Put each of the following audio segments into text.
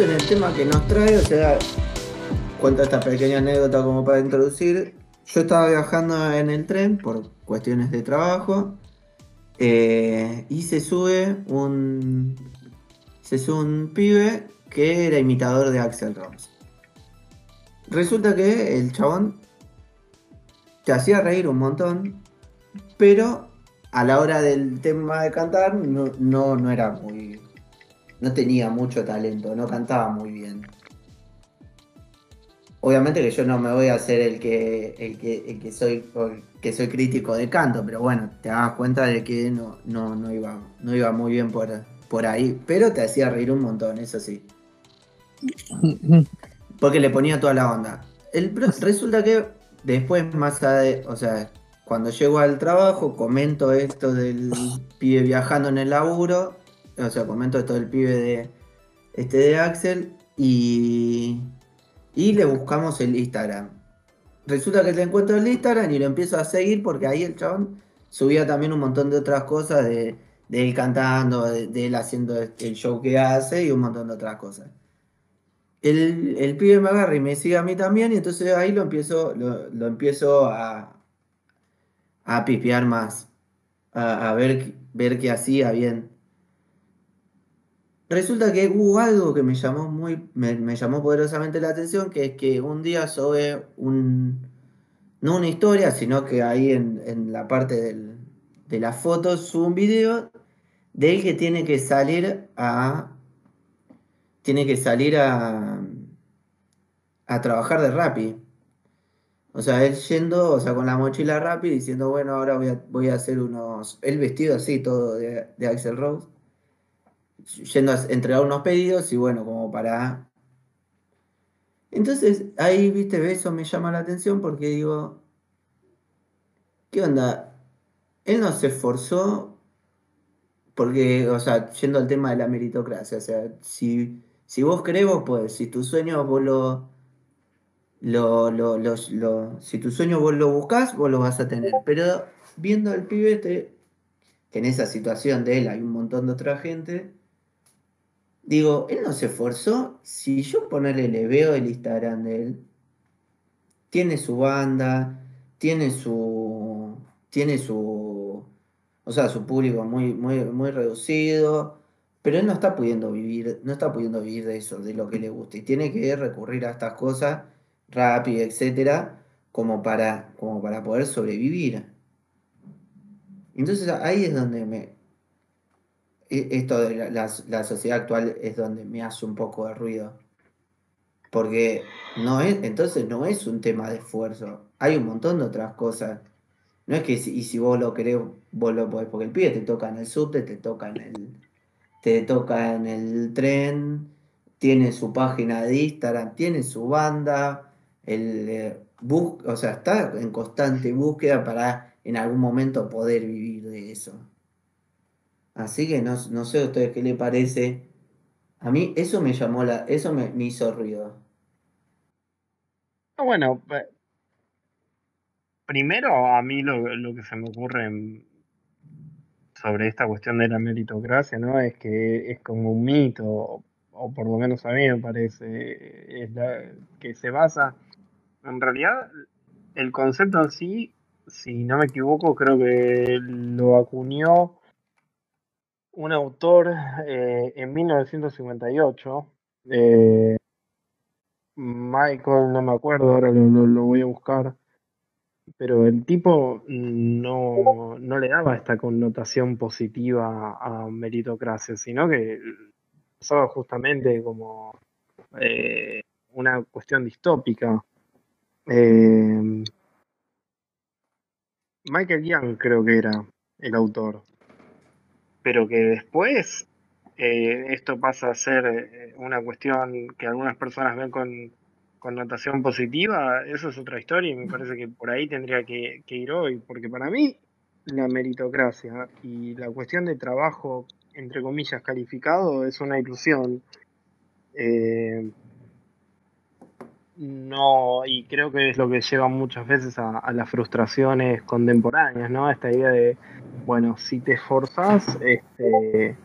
en el tema que nos trae, o sea, cuento esta pequeña anécdota como para introducir. Yo estaba viajando en el tren por cuestiones de trabajo eh, y se sube un se sube un pibe que era imitador de Axel Rose. Resulta que el chabón te hacía reír un montón, pero a la hora del tema de cantar no, no, no era muy no tenía mucho talento, no cantaba muy bien. Obviamente que yo no me voy a hacer el que, el que, que soy que soy crítico de canto, pero bueno, te das cuenta de que no, no, no, iba, no iba muy bien por, por ahí, pero te hacía reír un montón, eso sí. Porque le ponía toda la onda. El, resulta que después, más de, o sea, cuando llego al trabajo, comento esto del pibe viajando en el laburo o sea, comento esto del pibe de, este de Axel y, y le buscamos el Instagram. Resulta que le encuentro el Instagram y lo empiezo a seguir porque ahí el chabón subía también un montón de otras cosas de, él cantando, de, él haciendo el show que hace y un montón de otras cosas. El, el, pibe me agarra y me sigue a mí también, y entonces ahí lo empiezo, lo, empiezo a, a pipear más, a, a, ver, ver qué hacía bien. Resulta que hubo algo que me llamó muy, me, llamó poderosamente la atención, que es que un día sobre un, no una historia, sino que ahí en, la parte de las fotos sube un video de él que tiene que salir a, tiene que salir a, a trabajar de Rappi. O sea, él yendo, o sea, con la mochila Rappi, diciendo, bueno, ahora voy a, voy a hacer unos, el vestido así, todo de, de Axel Rose yendo a entregar unos pedidos y bueno, como para... Entonces ahí, viste, eso me llama la atención porque digo, ¿qué onda? Él no se esforzó porque, o sea, yendo al tema de la meritocracia, o sea, si, si vos querés, vos podés, si tu sueño vos lo, lo, lo, si tu sueño vos lo buscás, vos lo vas a tener. Pero viendo al pibete, que en esa situación de él hay un montón de otra gente, Digo, él no se esforzó. Si yo ponerle, le veo el Instagram de él, tiene su banda, tiene su. Tiene su. O sea, su público muy, muy, muy reducido. Pero él no está pudiendo vivir, no está pudiendo vivir de eso, de lo que le gusta. Y tiene que recurrir a estas cosas rápido, etcétera, como para, como para poder sobrevivir. Entonces ahí es donde me, esto de la, sociedad actual es donde me hace un poco de ruido. Porque no es, entonces no es un tema de esfuerzo. Hay un montón de otras cosas. No es que si, y si vos lo querés, vos lo podés, porque el pibe te toca en el subte, te toca en el, te toca en el tren, tiene su página de Instagram, tiene su banda, el, eh, o sea, está en constante búsqueda para en algún momento poder vivir de eso. Así que no, sé a ustedes qué le parece. A mí eso me llamó la. eso me, hizo ruido. Bueno, primero a mí lo, que se me ocurre sobre esta cuestión de la meritocracia, ¿no? Es que es como un mito, o, por lo menos a mí me parece, es que se basa. En realidad, el concepto en sí, si no me equivoco, creo que lo acuñó un autor eh, en 1958. Eh, Michael, no me acuerdo, ahora lo, voy a buscar. Pero el tipo no, le daba esta connotación positiva a meritocracia, sino que usaba justamente como eh, una cuestión distópica. Michael Young creo que era el autor pero que después eh, esto pasa a ser eh, una cuestión que algunas personas ven con connotación positiva, eso es otra historia y me parece que por ahí tendría que, ir hoy, porque para mí la meritocracia y la cuestión de trabajo, entre comillas, calificado es una ilusión. Eh, no, y creo que es lo que lleva muchas veces a, las frustraciones contemporáneas, ¿no? Esta idea de bueno, si te esforzás, este,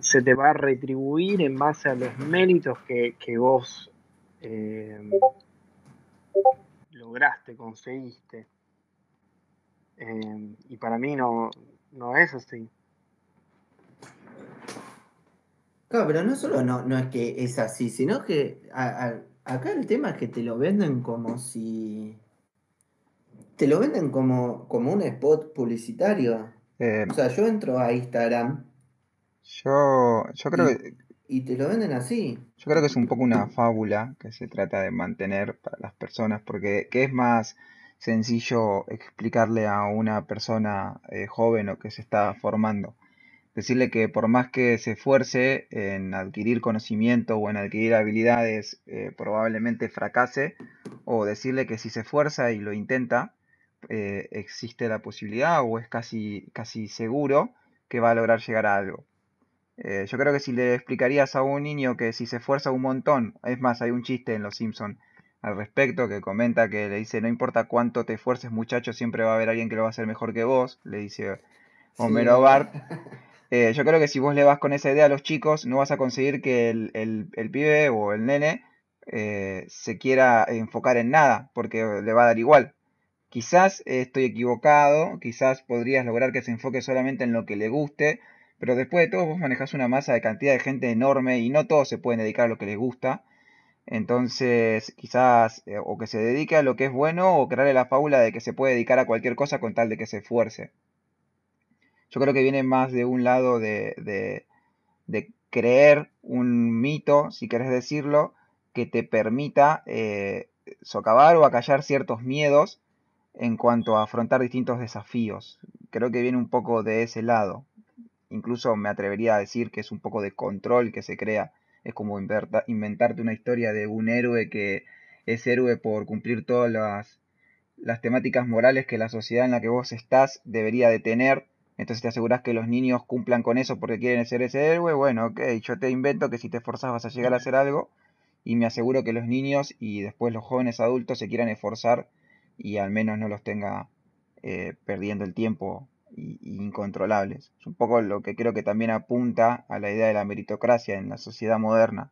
se te va a retribuir en base a los méritos que, vos eh, lograste, conseguiste. Eh, y para mí no, no es así. Claro, pero no solo no, no es que es así, sino que acá el tema es que te lo venden como si. Te lo venden como, como un spot publicitario. Eh, o sea, yo entro a Instagram. Yo, yo creo que. Y te lo venden así. Yo creo que es un poco una fábula que se trata de mantener para las personas, porque ¿qué es más sencillo explicarle a una persona eh, joven o que se está formando? Decirle que por más que se esfuerce en adquirir conocimiento o en adquirir habilidades, eh, probablemente fracase, o decirle que si se esfuerza y lo intenta, eh, existe la posibilidad o es casi, casi seguro que va a lograr llegar a algo. Eh, yo creo que si le explicarías a un niño que si se esfuerza un montón, es más, hay un chiste en Los Simpson al respecto que comenta que le dice, no importa cuánto te esfuerces muchacho, siempre va a haber alguien que lo va a hacer mejor que vos, le dice Homero Bart. Eh, yo creo que si vos le vas con esa idea a los chicos, no vas a conseguir que el, el, pibe o el nene eh, se quiera enfocar en nada, porque le va a dar igual. Quizás estoy equivocado, quizás podrías lograr que se enfoque solamente en lo que le guste, pero después de todo vos manejas una masa de cantidad de gente enorme y no todos se pueden dedicar a lo que les gusta. Entonces, quizás eh, o que se dedique a lo que es bueno o crearle la fábula de que se puede dedicar a cualquier cosa con tal de que se esfuerce. Yo creo que viene más de un lado de, de, creer un mito, si querés decirlo, que te permita eh, socavar o acallar ciertos miedos en cuanto a afrontar distintos desafíos. Creo que viene un poco de ese lado. Incluso me atrevería a decir que es un poco de control que se crea. Es como inventarte una historia de un héroe que es héroe por cumplir todas las, las temáticas morales que la sociedad en la que vos estás debería de tener entonces te aseguras que los niños cumplan con eso porque quieren ser ese héroe. Bueno, ok, yo te invento que si te esforzas vas a llegar a hacer algo. Y me aseguro que los niños y después los jóvenes adultos se quieran esforzar y al menos no los tenga eh, perdiendo el tiempo y, incontrolables. Es un poco lo que creo que también apunta a la idea de la meritocracia en la sociedad moderna.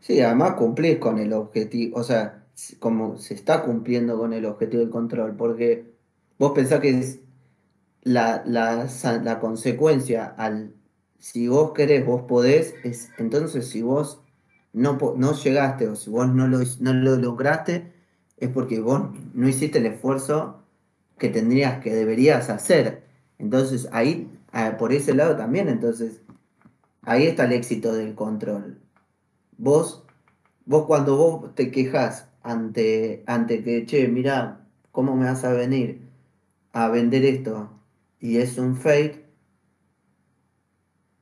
Sí, además cumplís con el objetivo, o sea, como se está cumpliendo con el objetivo del control, porque vos pensás que es la, la, consecuencia al si vos querés, vos podés, es entonces si vos no, no llegaste o si vos no lo, no lo lograste, es porque vos no hiciste el esfuerzo que tendrías, que deberías hacer. Entonces ahí, ah, por ese lado también, entonces ahí está el éxito del control. Vos, vos cuando vos te quejas ante, ante que, che, mira, ¿cómo me vas a venir a vender esto? Y es un fake,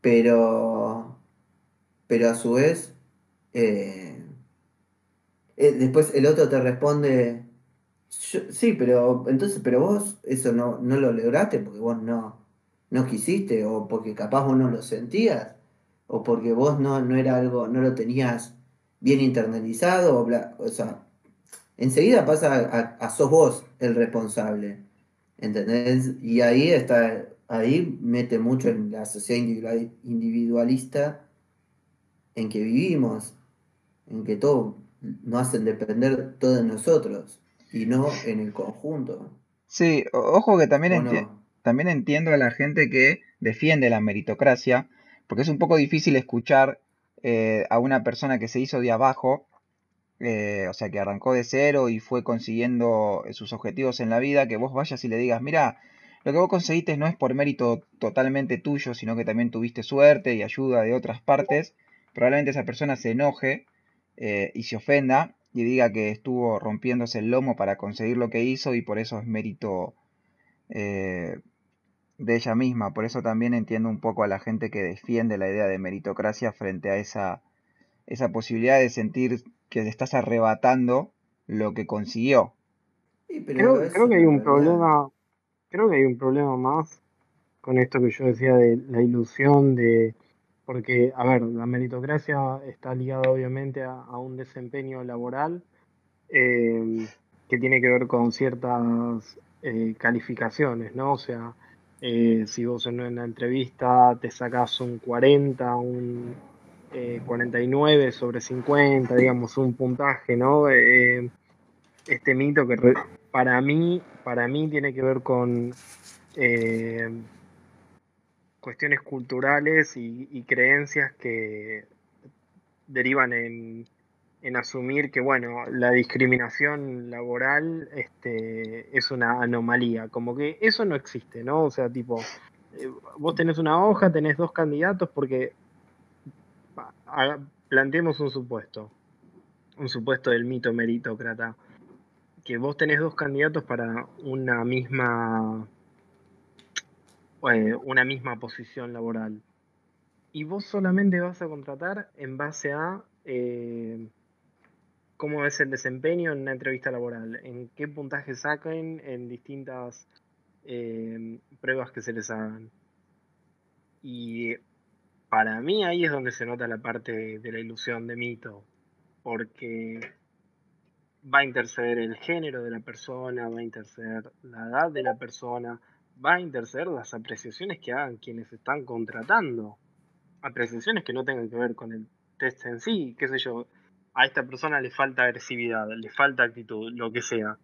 pero, pero a su vez, eh, eh, después el otro te responde, sí, pero entonces, pero vos eso no, no lo lograste porque vos no, no quisiste, o porque capaz vos no lo sentías, o porque vos no, no era algo, no lo tenías bien internalizado, o, o sea, enseguida pasa a, a sos vos el responsable. ¿Entendés? Y ahí está, ahí mete mucho en la sociedad individualista en que vivimos, en que todo nos hacen depender todo de nosotros y no en el conjunto. Sí, ojo que también, también entiendo a la gente que defiende la meritocracia, porque es un poco difícil escuchar eh, a una persona que se hizo de abajo eh, o sea, que arrancó de cero y fue consiguiendo eh, sus objetivos en la vida, que vos vayas y le digas, mira, lo que vos conseguiste no es por mérito totalmente tuyo, sino que también tuviste suerte y ayuda de otras partes, probablemente esa persona se enoje eh, y se ofenda y diga que estuvo rompiéndose el lomo para conseguir lo que hizo y por eso es mérito de ella misma. Por eso también entiendo un poco a la gente que defiende la idea de meritocracia frente a esa, esa posibilidad de sentir que le estás arrebatando lo que consiguió. creo, que hay un problema, creo que hay un problema más con esto que yo decía de la ilusión de, porque, a ver, la meritocracia está ligada obviamente a, un desempeño laboral eh, que tiene que ver con ciertas eh, calificaciones, ¿no? O sea, eh, si vos en una entrevista te sacas un 40, un 49 eh, sobre 50, digamos, un puntaje, ¿no? Eh, este mito que para mí, para mí tiene que ver con cuestiones culturales y, creencias que derivan en, en, asumir que, bueno, la discriminación laboral este, es una anomalía, como que eso no existe, ¿no? O sea, tipo, eh, vos tenés una hoja, tenés dos candidatos porque planteemos un supuesto, un supuesto del mito meritócrata, que vos tenés dos candidatos para una misma eh, una misma posición laboral. Y vos solamente vas a contratar en base a eh, cómo es el desempeño en una entrevista laboral, en qué puntaje saquen en distintas eh, pruebas que se les hagan. Y para mí ahí es donde se nota la parte de la ilusión de mito, porque va a interceder el género de la persona, va a interceder la edad de la persona, va a interceder las apreciaciones que hagan quienes están contratando. Apreciaciones que no tengan que ver con el test en sí, qué sé yo. A esta persona le falta agresividad, le falta actitud, lo que sea.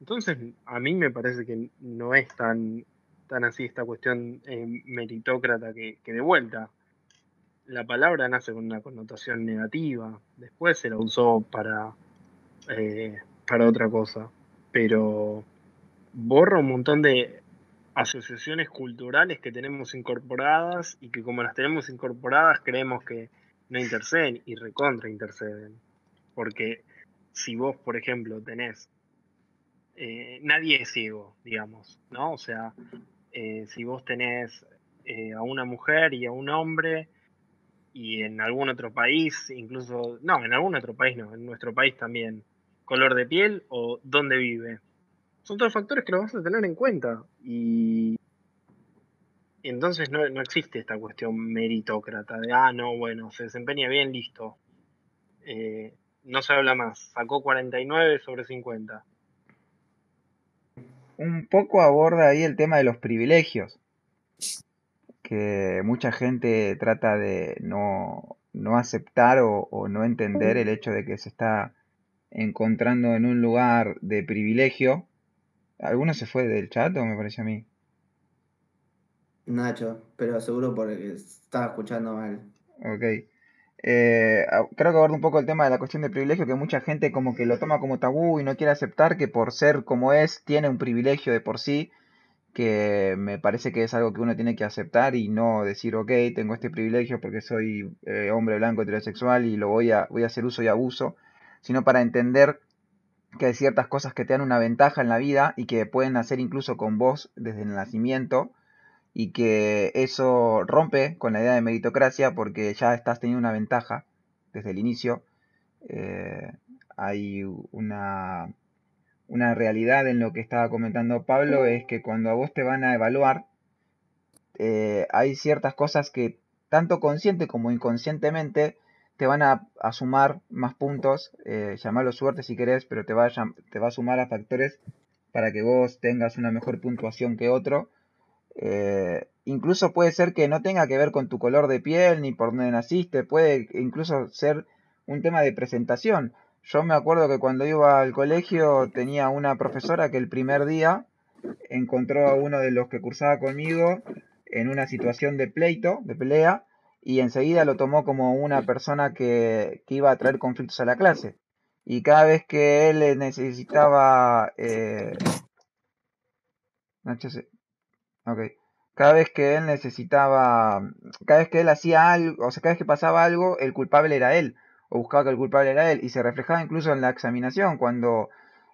Entonces, a mí me parece que no es tan, tan así esta cuestión eh, meritócrata que, de vuelta. La palabra nace con una connotación negativa, después se la usó para, eh, para otra cosa, pero borra un montón de asociaciones culturales que tenemos incorporadas y que como las tenemos incorporadas creemos que no interceden y recontra interceden. Porque si vos, por ejemplo, tenés... Eh, nadie es ciego, digamos, ¿no? O sea, eh, si vos tenés a una mujer y a un hombre y en algún otro país, incluso, no, en algún otro país no, en nuestro país también, color de piel o dónde vive son todos factores que lo vas a tener en cuenta. Y, entonces no, existe esta cuestión meritócrata de, ah, no, bueno, se desempeña bien, listo. Eh, no se habla más. Sacó 49 sobre 50. Un poco aborda ahí el tema de los privilegios. Que mucha gente trata de no, no aceptar o, o no entender el hecho de que se está encontrando en un lugar de privilegio ¿Alguno se fue del chat o me parece a mí? Nacho, pero seguro porque estaba escuchando mal. Ok. Eh, creo que aborda un poco el tema de la cuestión de privilegio, que mucha gente como que lo toma como tabú y no quiere aceptar que por ser como es, tiene un privilegio de por sí, que me parece que es algo que uno tiene que aceptar y no decir, ok, tengo este privilegio porque soy eh, hombre blanco heterosexual y lo voy a, voy a hacer uso y abuso, sino para entender que hay ciertas cosas que te dan una ventaja en la vida y que pueden hacer incluso con vos desde el nacimiento y que eso rompe con la idea de meritocracia porque ya estás teniendo una ventaja desde el inicio. Eh, hay una, una realidad en lo que estaba comentando Pablo, es que cuando a vos te van a evaluar, eh, hay ciertas cosas que tanto consciente como inconscientemente te van a, sumar más puntos, eh, llamarlo suerte si querés, pero te va, a, te va a sumar a factores para que vos tengas una mejor puntuación que otro. Eh, incluso puede ser que no tenga que ver con tu color de piel ni por dónde naciste, puede incluso ser un tema de presentación. Yo me acuerdo que cuando iba al colegio tenía una profesora que el primer día encontró a uno de los que cursaba conmigo en una situación de pleito, de pelea, y enseguida lo tomó como una persona que, iba a traer conflictos a la clase. Y cada vez que él necesitaba... Eh, Cada vez que él necesitaba... Cada vez que él hacía algo, o sea, cada vez que pasaba algo, el culpable era él. O buscaba que el culpable era él. Y se reflejaba incluso en la examinación. Cuando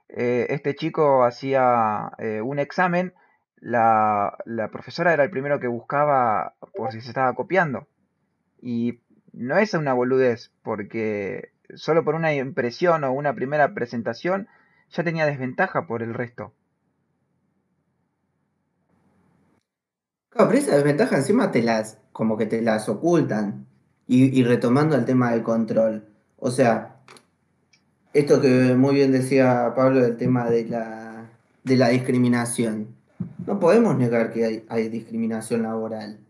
eh, este chico hacía eh, un examen, la, la profesora era el primero que buscaba por si se estaba copiando. Y no es una boludez, porque solo por una impresión o una primera presentación ya tenía desventaja por el resto. Claro, pero esa desventaja encima te las, como que te las ocultan. Y, retomando el tema del control. O sea, esto que muy bien decía Pablo del tema de la, de la discriminación. no podemos negar que hay, discriminación laboral.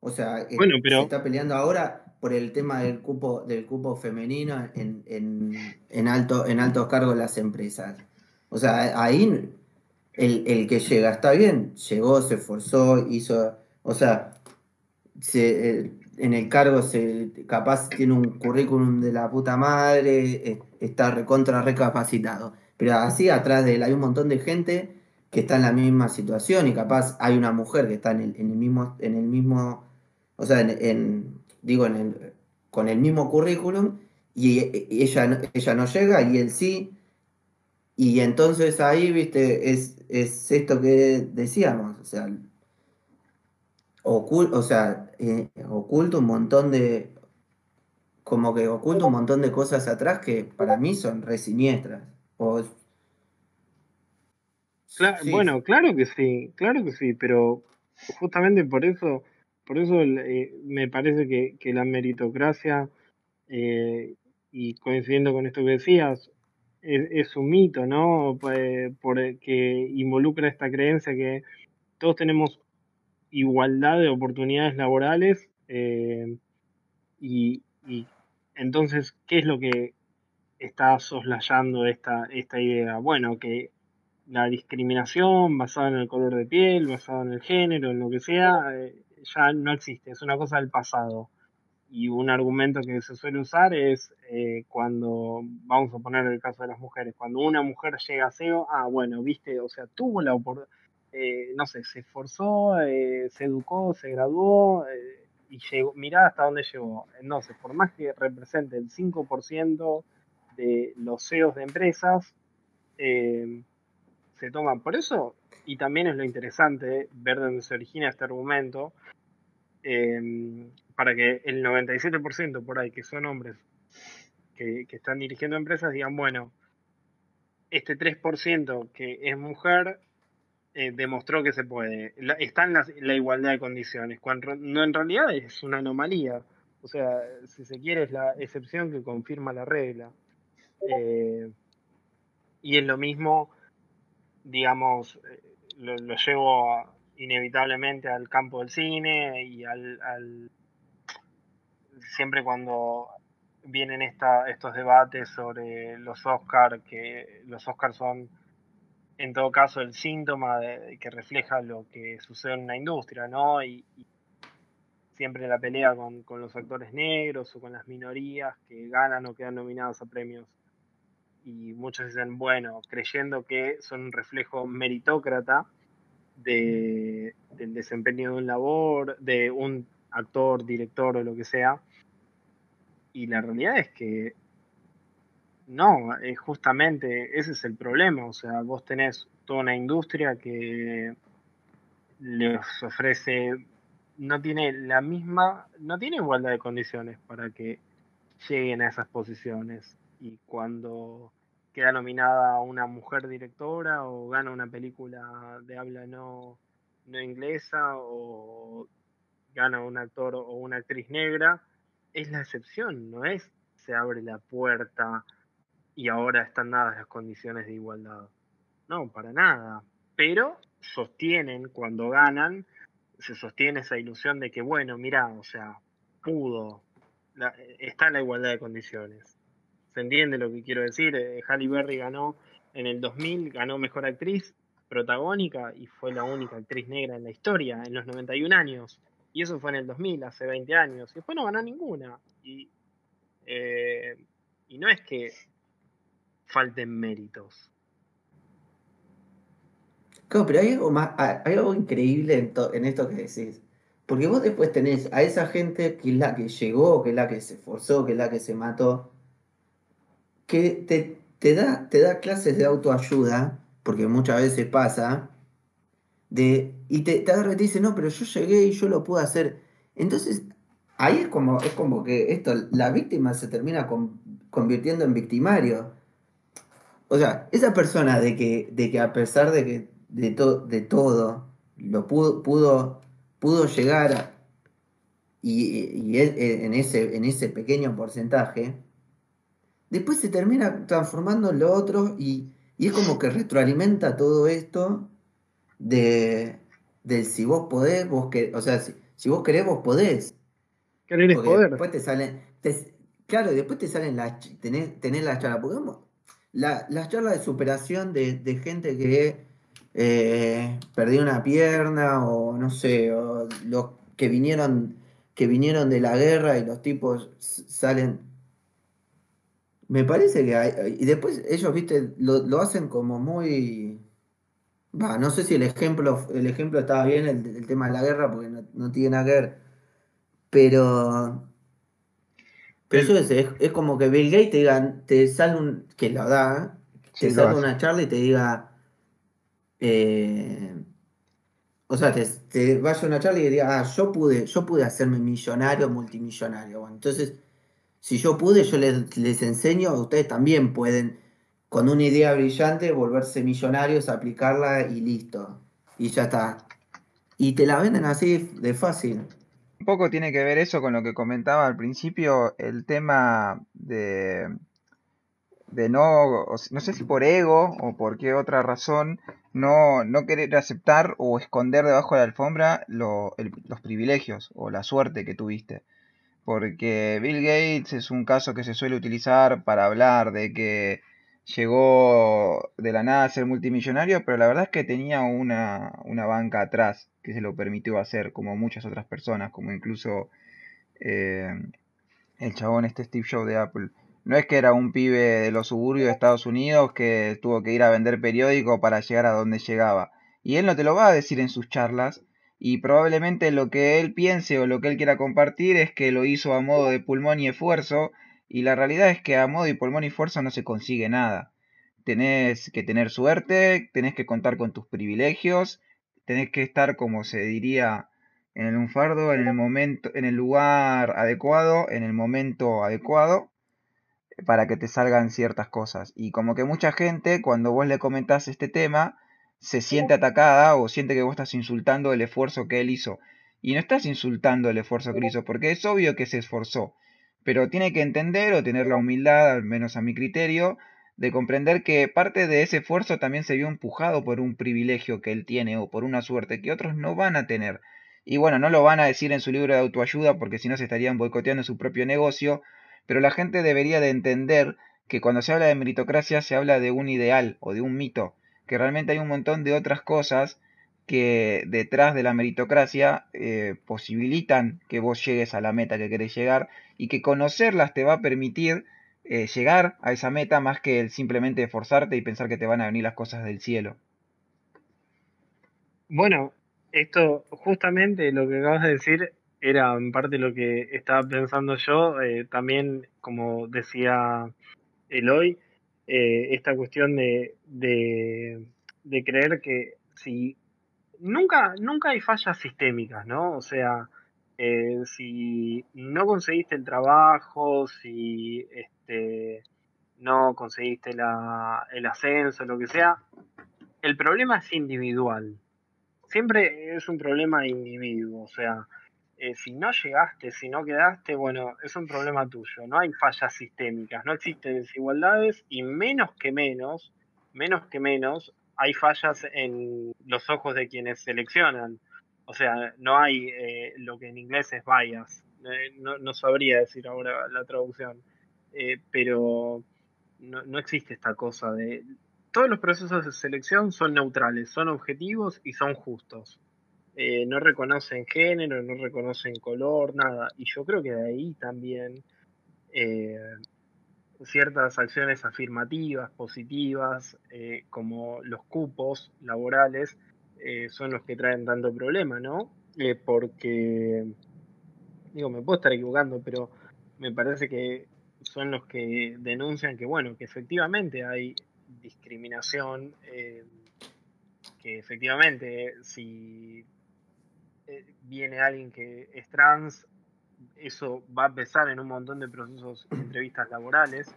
O sea, eh, se está peleando ahora por el tema del cupo, del cupo femenino en, en, alto, en altos cargos de las empresas. O sea, ahí el, que llega, está bien, llegó, se esforzó, hizo, o sea, eh, en el cargo se capaz tiene un currículum de la puta madre, está recontra recapacitado. Pero así atrás de él hay un montón de gente que está en la misma situación y capaz hay una mujer que está en el, mismo, en el mismo, o sea, en, digo, en el, con el mismo currículum y ella, ella no llega y él sí. Y entonces ahí, viste, es, es esto que decíamos, o sea, oculto, o sea, eh, oculto un montón de, como que oculto un montón de cosas atrás que para mí son re siniestras. Bueno, claro que sí, claro que sí, pero justamente por eso, por eso eh, me parece que, la meritocracia, eh, y coincidiendo con esto que decías, es, un mito, ¿no? Pues, que involucra esta creencia que todos tenemos igualdad de oportunidades laborales eh, y, entonces, ¿qué es lo que está soslayando esta, esta idea? Bueno, que la discriminación basada en el color de piel, basada en el género, en lo que sea, eh, ya no existe, es una cosa del pasado. Y un argumento que se suele usar es eh, cuando, vamos a poner el caso de las mujeres, cuando una mujer llega a SEO, ah, bueno, viste, o sea, tuvo la oportunidad eh, no sé, se esforzó, eh, se educó, se graduó eh, y llegó, mirá hasta dónde llegó. Entonces, por más que represente el 5% de los CEOs de empresas, se toman por eso, y también es lo interesante ver de dónde se origina este argumento, para que el 97% por ahí, que son hombres que están dirigiendo empresas, digan, bueno, este 3% que es mujer eh, demostró que se puede. está en la, igualdad de condiciones, cuando no en realidad es una anomalía. O sea, si se quiere, es la excepción que confirma la regla. Eh, y es lo mismo, digamos, eh, lo, llevo inevitablemente al campo del cine y al, al siempre cuando vienen esta, estos debates sobre los Oscars, que los Oscars son en todo caso el síntoma que refleja lo que sucede en una industria, ¿no? Y, siempre la pelea con, los actores negros o con las minorías que ganan o quedan nominados a premios. Y muchos dicen, bueno, creyendo que son un reflejo meritócrata de, del desempeño de un labor, de un actor, director o lo que sea. Y la realidad es que no, justamente ese es el problema. O sea, vos tenés toda una industria que les ofrece, no tiene la misma, no tiene igualdad de condiciones para que lleguen a esas posiciones. Y cuando queda nominada una mujer directora o gana una película de habla no, no inglesa o gana un actor o una actriz negra, es la excepción, no es se abre la puerta y ahora están dadas las condiciones de igualdad. No, para nada. Pero sostienen, cuando ganan, se sostiene esa ilusión de que, bueno, mira, o sea, pudo, está la igualdad de condiciones. ¿Se entiende lo que quiero decir? Eh, Halle Berry ganó en el 2000, ganó Mejor Actriz Protagónica y fue la única actriz negra en la historia, en los 91 años. Y eso fue en el 2000, hace 20 años. Y después no ganó ninguna. Y, eh, y no es que falten méritos. Claro, pero hay algo más, hay algo increíble en, esto que decís. Porque vos después tenés a esa gente que es la que llegó, que es la que se esforzó, que es la que se mató, que te, te, da, te da clases de autoayuda, porque muchas veces pasa, de, y te, te agarra y te dice, no, pero yo llegué y yo lo pude hacer. Entonces, ahí es como, es como que esto, la víctima se termina convirtiendo en victimario. O sea, esa persona de que, de que a pesar de que de, de todo lo pudo, pudo, pudo llegar y, e, en, ese, en ese pequeño porcentaje, después se termina transformando en lo otro y, es como que retroalimenta todo esto de, del si vos podés, vos que, o sea, si, vos querés, vos podés. Querer es poder. Después te salen, claro, después te salen las, tenés, tenés las charlas, porque la, las charlas de superación de, gente que eh, perdió una pierna o no sé, o los que vinieron, que vinieron de la guerra y los tipos salen. Me parece que hay, y después ellos, viste, lo, hacen como muy. Va, no sé si el ejemplo, el ejemplo estaba bien, el, tema de la guerra, porque no, tiene nada que ver. Pero. Pero eso es, es, como que Bill Gates te diga, te sale un. que lo da, te sale una charla y te diga eh, o sea, te, te vaya a una charla y diga, ah, yo pude, yo pude hacerme millonario, multimillonario. entonces, si yo pude, yo les, les enseño, ustedes también pueden, con una idea brillante, volverse millonarios, aplicarla y listo. Y ya está. Y te la venden así de fácil. Un poco tiene que ver eso con lo que comentaba al principio, el tema de, de no, no sé si por ego o por qué otra razón, no, no querer aceptar o esconder debajo de la alfombra los privilegios o la suerte que tuviste. Porque Bill Gates es un caso que se suele utilizar para hablar de que llegó de la nada a ser multimillonario, pero la verdad es que tenía una, una banca atrás que se lo permitió hacer, como muchas otras personas, como incluso eh, el chabón este Steve Jobs de Apple. No es que era un pibe de los suburbios de Estados Unidos que tuvo que ir a vender periódico para llegar a donde llegaba. Y él no te lo va a decir en sus charlas. Y probablemente lo que él piense o lo que él quiera compartir es que lo hizo a modo de pulmón y esfuerzo. Y la realidad es que a modo de pulmón y esfuerzo no se consigue nada. Tenés que tener suerte, tenés que contar con tus privilegios, tenés que estar, como se diría en el lunfardo, en el momento, en el lugar adecuado, en el momento adecuado para que te salgan ciertas cosas. Y como que mucha gente, cuando vos le comentás este tema, se siente atacada o siente que vos estás insultando el esfuerzo que él hizo. Y no estás insultando el esfuerzo que él hizo, porque es obvio que se esforzó. Pero tiene que entender o tener la humildad, al menos a mi criterio, de comprender que parte de ese esfuerzo también se vio empujado por un privilegio que él tiene o por una suerte que otros no van a tener. Y bueno, no lo van a decir en su libro de autoayuda porque si no se estarían boicoteando su propio negocio, pero la gente debería de entender que cuando se habla de meritocracia se habla de un ideal o de un mito, que realmente hay un montón de otras cosas que detrás de la meritocracia eh, posibilitan que vos llegues a la meta que querés llegar y que conocerlas te va a permitir eh, llegar a esa meta más que simplemente esforzarte y pensar que te van a venir las cosas del cielo. Bueno, esto justamente lo que acabas de decir era en parte lo que estaba pensando yo, eh, también como decía Eloy, eh, esta cuestión de, de, creer que si nunca, nunca hay fallas sistémicas, ¿no? O sea, eh, si no conseguiste el trabajo, si este, no conseguiste el ascenso, lo que sea, el problema es individual. Siempre es un problema de individuo, o sea, eh, si no llegaste, si no quedaste, bueno, es un problema tuyo. No hay fallas sistémicas, no existen desigualdades y menos que menos, menos que menos, hay fallas en los ojos de quienes seleccionan. O sea, no hay eh, lo que en inglés es bias. Eh, no, sabría decir ahora la traducción. Pero no, existe esta cosa de... Todos los procesos de selección son neutrales, son objetivos y son justos. Eh, no reconocen género, no reconocen color, nada. Y yo creo que de ahí también eh, ciertas acciones afirmativas, positivas, eh, como los cupos laborales, son los que traen tanto problema, ¿no? porque, digo, me puedo estar equivocando, pero me parece que son los que denuncian que, bueno, que efectivamente hay discriminación, que efectivamente si eh, viene alguien que es trans, eso va a pesar en un montón de procesos entrevistas laborales,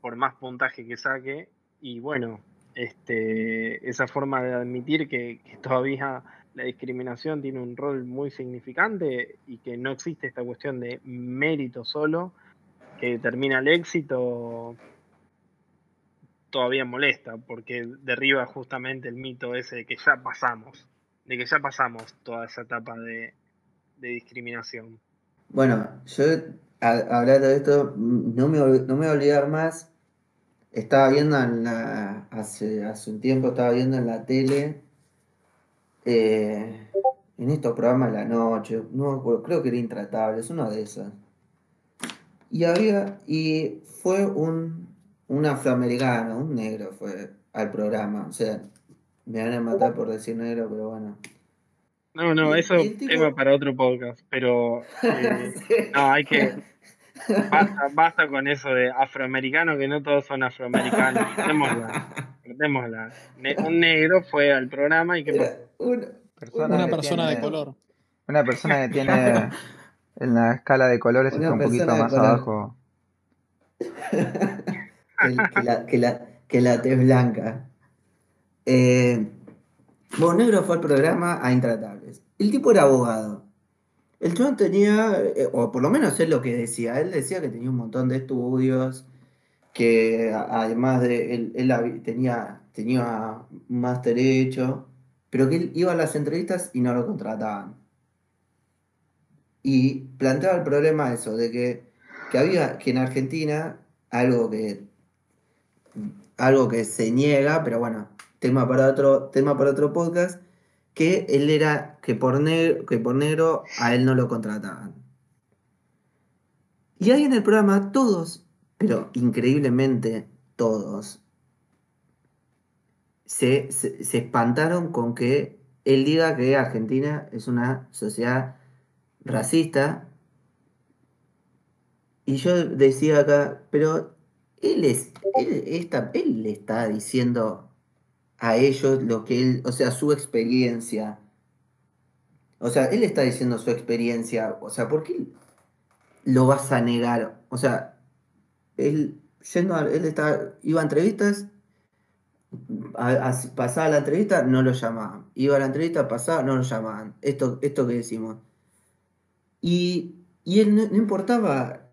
por más puntaje que saque, y bueno, este, esa forma de admitir que, todavía la discriminación tiene un rol muy significante y que no existe esta cuestión de mérito solo que determina el éxito, todavía molesta, porque derriba justamente el mito ese de que ya pasamos, de que ya pasamos toda esa etapa de, discriminación. Bueno, yo hablando de esto, no me, no me voy a olvidar más. Estaba viendo en la, hace, hace un tiempo, estaba viendo en la tele, eh, en estos programas de la noche, no creo que era Intratable, es uno de esos. Y había, y fue un, un afroamericano, un negro fue al programa. O sea, me van a matar por decir negro, pero bueno. No, no, eso es tema para otro podcast, pero eh, no, hay que... Basta, basta, con eso de afroamericano, que no todos son afroamericanos. Perdémosla. Un negro fue al programa y que... Una persona, una persona de color. Una persona que tiene en la escala de colores está un poquito más abajo. que, la, que, la, que la tez blanca. Eh, Negro fue al programa a Intratables. El tipo era abogado. El John tenía, eh, o por lo menos es lo que decía, él decía que tenía un montón de estudios, que además de él, tenía, tenía más derecho, pero que él iba a las entrevistas y no lo contrataban. Y planteaba el problema eso, de que, que había que en Argentina, algo que algo que se niega, pero bueno, tema para otro, tema para otro podcast, que él era que por, negro, que por negro a él no lo contrataban. Y ahí en el programa todos, pero increíblemente todos, se, se, espantaron con que él diga que Argentina es una sociedad racista. Y yo decía acá, pero él es, él, está, él le está diciendo a ellos lo que él, o sea, su experiencia. O sea, él está diciendo su experiencia. O sea, ¿por qué lo vas a negar? O sea, él, yendo él está, iba a entrevistas, pasaba la entrevista, no lo llamaban. Iba a la entrevista, pasaba, no lo llamaban. Esto, esto que decimos. Y, y él no importaba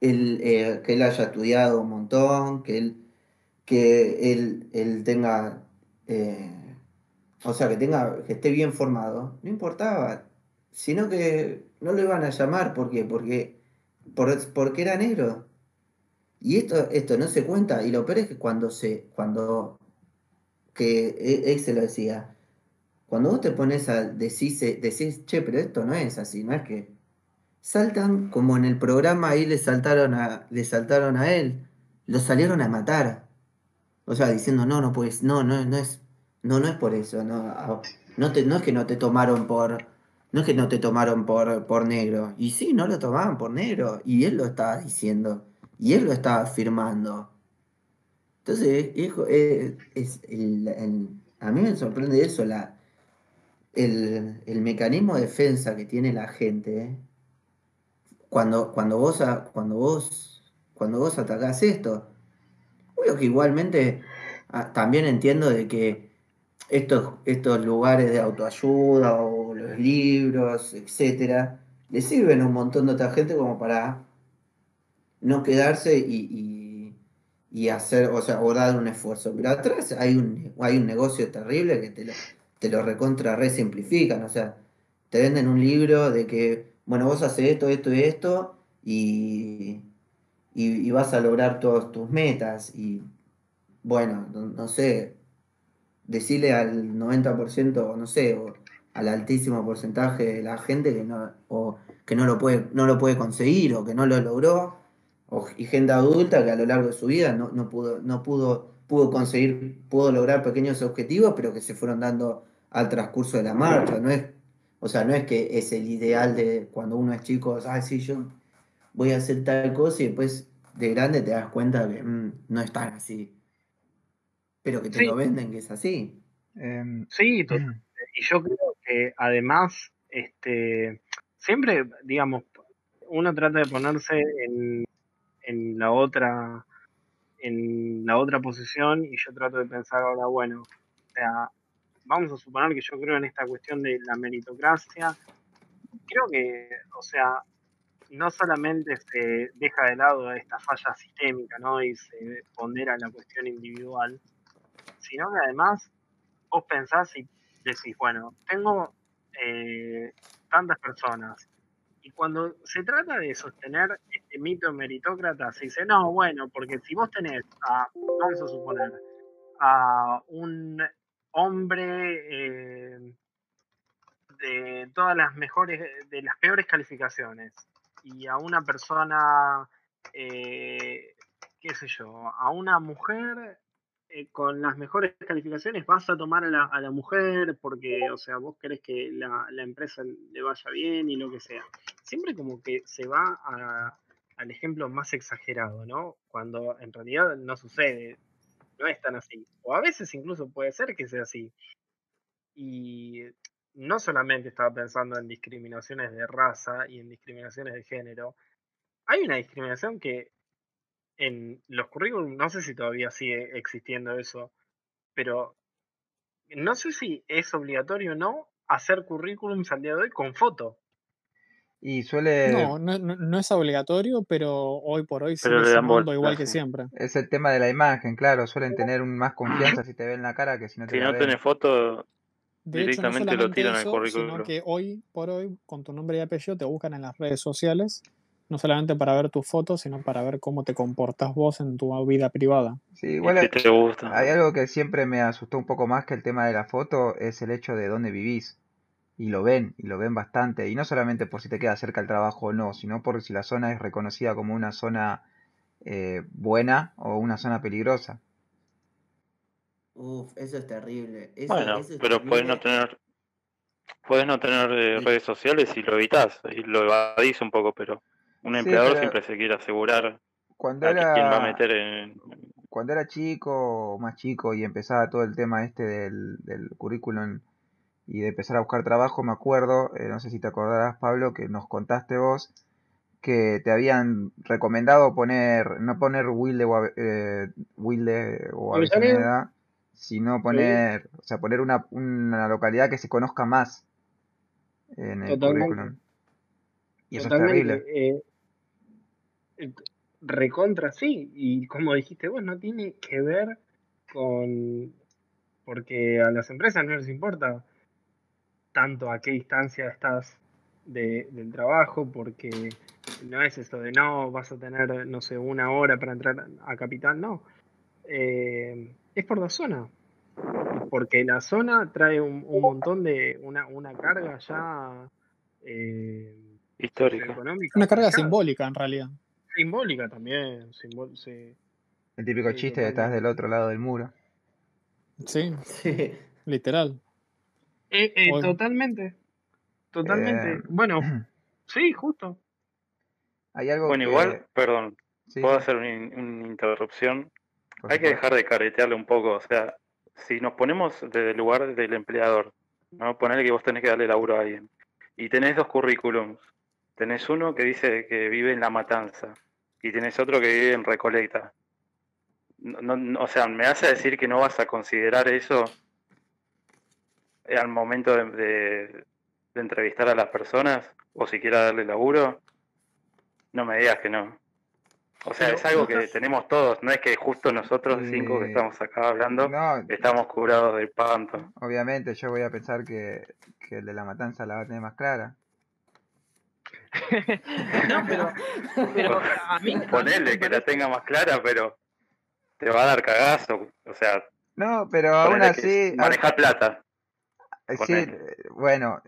eh, que él haya estudiado un montón, que él, que él, tenga, eh, o sea, que tenga, que esté bien formado, no importaba, sino que no lo iban a llamar, ¿por qué? Porque, porque era negro. Y esto, esto no se cuenta, y lo peor es que cuando se, cuando, que e, él se lo decía, cuando vos te pones a decir, decís, che, pero esto no es así, no es que saltan como en el programa ahí le saltaron a, le saltaron a él, lo salieron a matar. O sea, diciendo, no, no puedes, no, no, no es, no, no es por eso, no, no es que no te tomaron por, no es que no te tomaron por, por negro. Y sí, no lo tomaban por negro, y él lo estaba diciendo, y él lo estaba afirmando. Entonces, hijo, eh, es, a mí me sorprende eso, la, el, el mecanismo de defensa que tiene la gente, ¿eh? Cuando, cuando, vos, cuando, vos, cuando vos atacás esto. Obvio que igualmente ah, también entiendo de que estos, estos lugares de autoayuda o los libros, etcétera, le sirven a un montón de otra gente como para no quedarse y, hacer, o sea, o dar un esfuerzo. Pero atrás hay un, hay un negocio terrible que te lo, te lo recontra resimplifican. O sea, te venden un libro de que bueno, vos haces esto, esto y esto, y, vas a lograr todas tus metas. Y bueno, no, sé, decirle al 90%, no sé, o al altísimo porcentaje de la gente que no, o que no lo puede, no lo puede conseguir, o que no lo logró, o, y gente adulta que a lo largo de su vida no, no pudo, no pudo, pudo conseguir, pudo lograr pequeños objetivos, pero que se fueron dando al transcurso de la marcha. No es o sea, no es que es el ideal de cuando uno es chico, ah, sí, yo voy a hacer tal cosa y después de grande te das cuenta que mm, no es tan así. Pero que te lo venden que es así. Em, sí, y yo creo que además, este, siempre, digamos, uno trata de ponerse en, en la otra en la otra posición y yo trato de pensar ahora, bueno, o sea, vamos a suponer que yo creo en esta cuestión de la meritocracia. Creo que, o sea, no solamente se deja de lado esta falla sistémica, ¿no? Y se pondera la cuestión individual, sino que además vos pensás y decís, bueno, tengo eh, tantas personas. Y cuando se trata de sostener este mito meritócrata, se dice, no, bueno, porque si vos tenés a, vamos a suponer, a un hombre eh, de todas las mejores, de las peores calificaciones, y a una persona, eh, qué sé yo, a una mujer eh, con las mejores calificaciones vas a tomar a la, a la, mujer porque, o sea, vos querés que la, la, empresa le vaya bien y lo que sea. Siempre como que se va a, al ejemplo más exagerado, ¿no? Cuando en realidad no sucede, no es tan así. O a veces incluso puede ser que sea así. Y no solamente estaba pensando en discriminaciones de raza y en discriminaciones de género, hay una discriminación que en los currículums, no sé si todavía sigue existiendo eso, pero no sé si es obligatorio o no hacer currículums al día de hoy con foto. Y suele... No, no, no es obligatorio, pero hoy por hoy sigue siendo igual que siempre. Es el tema de la imagen, claro, suelen tener más confianza si te ven la cara que si no te Si no tenés foto, de directamente hecho, no lo tiran eso, currículum. Sino que hoy por hoy, con tu nombre y apellido, te buscan en las redes sociales, no solamente para ver tus fotos, sino para ver cómo te comportas vos en tu vida privada. Sí, igual te gusta. hay algo que siempre me asustó un poco más que el tema de la foto, es el hecho de dónde vivís. Y lo ven, y lo ven bastante. Y no solamente por si te queda cerca el trabajo o no, sino por si la zona es reconocida como una zona eh, buena o una zona peligrosa. Uf, eso es terrible. bueno, pero puedes no tener puedes no tener eh, redes sociales y lo evitas y lo evadís un poco, pero un empleador siempre se quiere asegurar cuando era, quién va a meter en... Cuando era chico o más chico y empezaba todo el tema este del, del currículum y de empezar a buscar trabajo, me acuerdo, eh, no sé si te acordarás Pablo, que nos contaste vos que te habían recomendado poner, no poner Wilde o, eh, Wilde o Avellaneda, sino poner, o sea, poner una, una, localidad que se conozca más en el currículum. Y eso es terrible. Eh, eh, recontra, sí, y como dijiste vos, no tiene que ver con, porque a las empresas no les importa tanto a qué distancia estás de, del trabajo, porque no es esto de no, vas a tener, no sé, una hora para entrar a Capital, no. Eh, es por la zona. Porque la zona trae un, montón de. una, una carga ya. Eh, Histórica. Una carga simbólica, en realidad. Simbólica también. El típico chiste de estás del otro lado del muro. Sí, sí. literal. Eh, eh, totalmente. Totalmente. Bueno, sí, justo. Hay algo bueno, igual, perdón, puedo hacer una, una interrupción hay que dejar de caretearle un poco, o sea, si nos ponemos desde el lugar del empleador, ¿no? Ponerle que vos tenés que darle laburo a alguien, y tenés dos currículums, tenés uno que dice que vive en La Matanza, y tenés otro que vive en Recoleta. No, o sea, ¿me hace decir que no vas a considerar eso al momento de, de entrevistar a las personas, o siquiera darle laburo? No me digas que no. O sea, es algo que tenemos todos, no es que justo nosotros cinco que estamos acá hablando estamos curados del panto. Obviamente, yo voy a pensar que, el de la matanza la va a tener más clara. no, pero, pero a mí. Ponele que la tenga más clara, pero te va a dar cagazo. O sea. No, pero aún así. Manejar plata. Sí, bueno,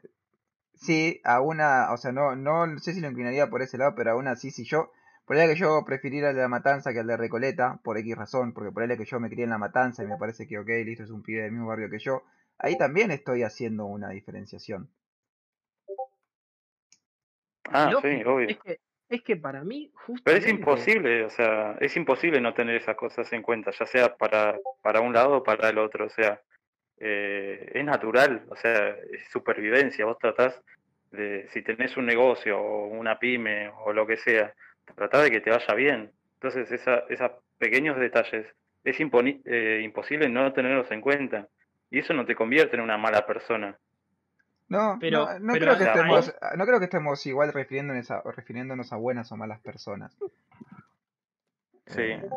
sí, a una, o sea, no, no sé si lo inclinaría por ese lado, pero aún así, si yo Ponele que yo preferiría el de la Matanza que el de Recoleta, por X razón, porque ponele que yo me crié en la Matanza y me parece que, ok, listo, es un pibe del mismo barrio que yo. Ahí también estoy haciendo una diferenciación. Ah, sí, obvio. Es que, para mí, justo. Pero es imposible, o sea, es imposible no tener esas cosas en cuenta, ya sea para, para un lado o para el otro, o sea, eh, es natural, o sea, es supervivencia. Vos tratás de, si tenés un negocio o una pyme o lo que sea, tratar de que te vaya bien. Entonces, esa, esos pequeños detalles es eh, imposible no tenerlos en cuenta. Y eso no te convierte en una mala persona. No, pero, no, creo que estemos, no creo que estemos igual refiriéndonos a, refiriéndonos a buenas o malas personas. Sí. Eh,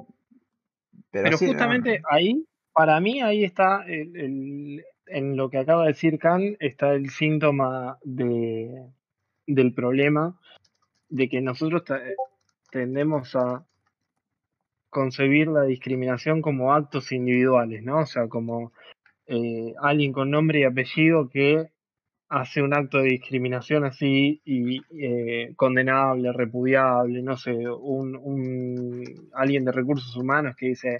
pero, justamente ahí, para mí, ahí está, el, en lo que acaba de decir Khan, está el síntoma de, del problema de que nosotros tendemos a concebir la discriminación como actos individuales, ¿no? O sea, como eh, alguien con nombre y apellido que hace un acto de discriminación así y eh, condenable, repudiable, no sé, un, un, alguien de recursos humanos que dice